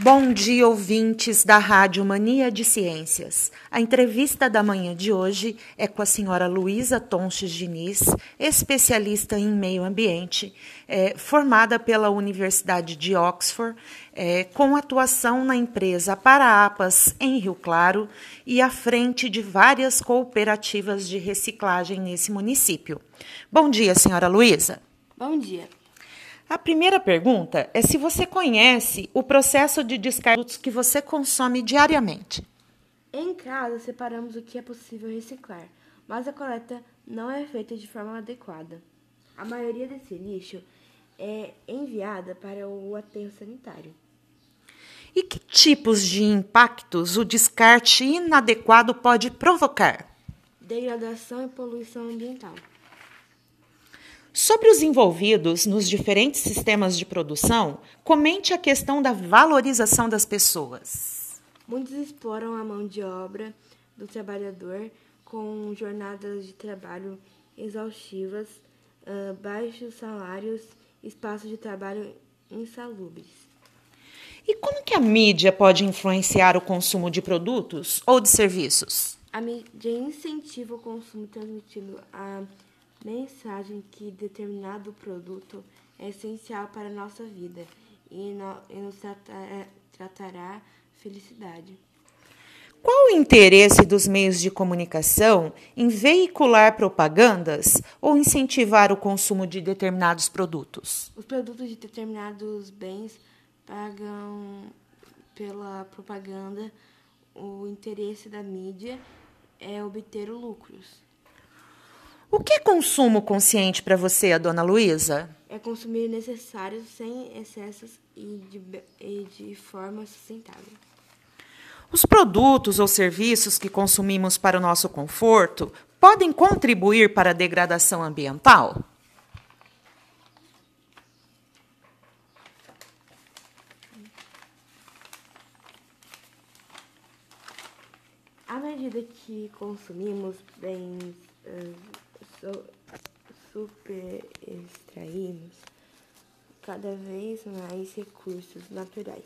Bom dia, ouvintes da Rádio Mania de Ciências. A entrevista da manhã de hoje é com a senhora Luísa Tonches Diniz, especialista em meio ambiente, é, formada pela Universidade de Oxford, é, com atuação na empresa Paraapas, em Rio Claro, e à frente de várias cooperativas de reciclagem nesse município. Bom dia, senhora Luísa. Bom dia. A primeira pergunta é se você conhece o processo de descarte que você consome diariamente. Em casa, separamos o que é possível reciclar, mas a coleta não é feita de forma adequada. A maioria desse lixo é enviada para o aterro sanitário. E que tipos de impactos o descarte inadequado pode provocar? Degradação e poluição ambiental. Sobre os envolvidos nos diferentes sistemas de produção, comente a questão da valorização das pessoas. Muitos exploram a mão de obra do trabalhador com jornadas de trabalho exaustivas, uh, baixos salários, espaços de trabalho insalubres. E como que a mídia pode influenciar o consumo de produtos ou de serviços? A mídia incentiva o consumo transmitindo a mensagem que determinado produto é essencial para a nossa vida e, no, e nos tratará, tratará felicidade. Qual o interesse dos meios de comunicação em veicular propagandas ou incentivar o consumo de determinados produtos? Os produtos de determinados bens pagam pela propaganda. O interesse da mídia é obter lucros. O que é consumo consciente para você, a dona Luísa? É consumir necessário sem excessos e de, e de forma sustentável. Os produtos ou serviços que consumimos para o nosso conforto podem contribuir para a degradação ambiental? À medida que consumimos bens uh, super extraímos cada vez mais recursos naturais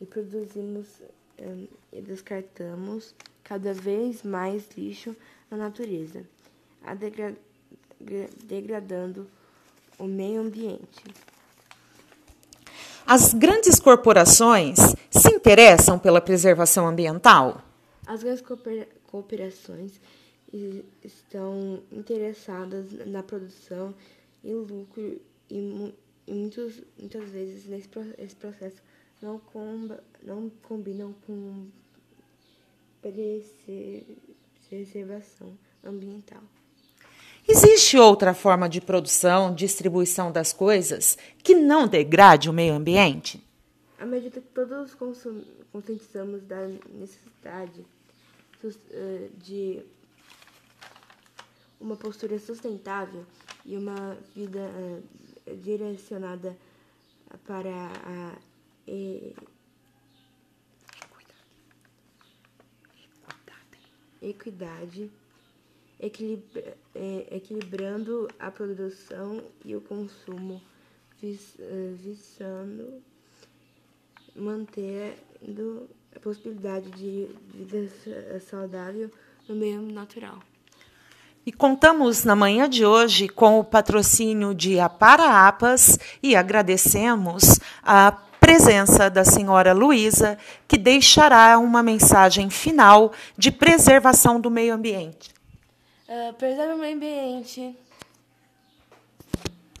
e produzimos um, e descartamos cada vez mais lixo na natureza, a degra degradando o meio ambiente. As grandes corporações se interessam pela preservação ambiental? As grandes cooperações estão interessadas na produção e lucro e, e muitos, muitas vezes nesse esse processo não, comba, não combinam com preservação ambiental. Existe outra forma de produção, distribuição das coisas que não degrade o meio ambiente? À medida que todos conscientizamos da necessidade eh, de uma postura sustentável e uma vida uh, direcionada para a e, equidade, equilibra, é, equilibrando a produção e o consumo, vis, uh, visando manter a possibilidade de vida saudável no meio natural. E contamos na manhã de hoje com o patrocínio de Aparaapas e agradecemos a presença da senhora Luísa, que deixará uma mensagem final de preservação do meio ambiente. Uh, preserve o meio ambiente.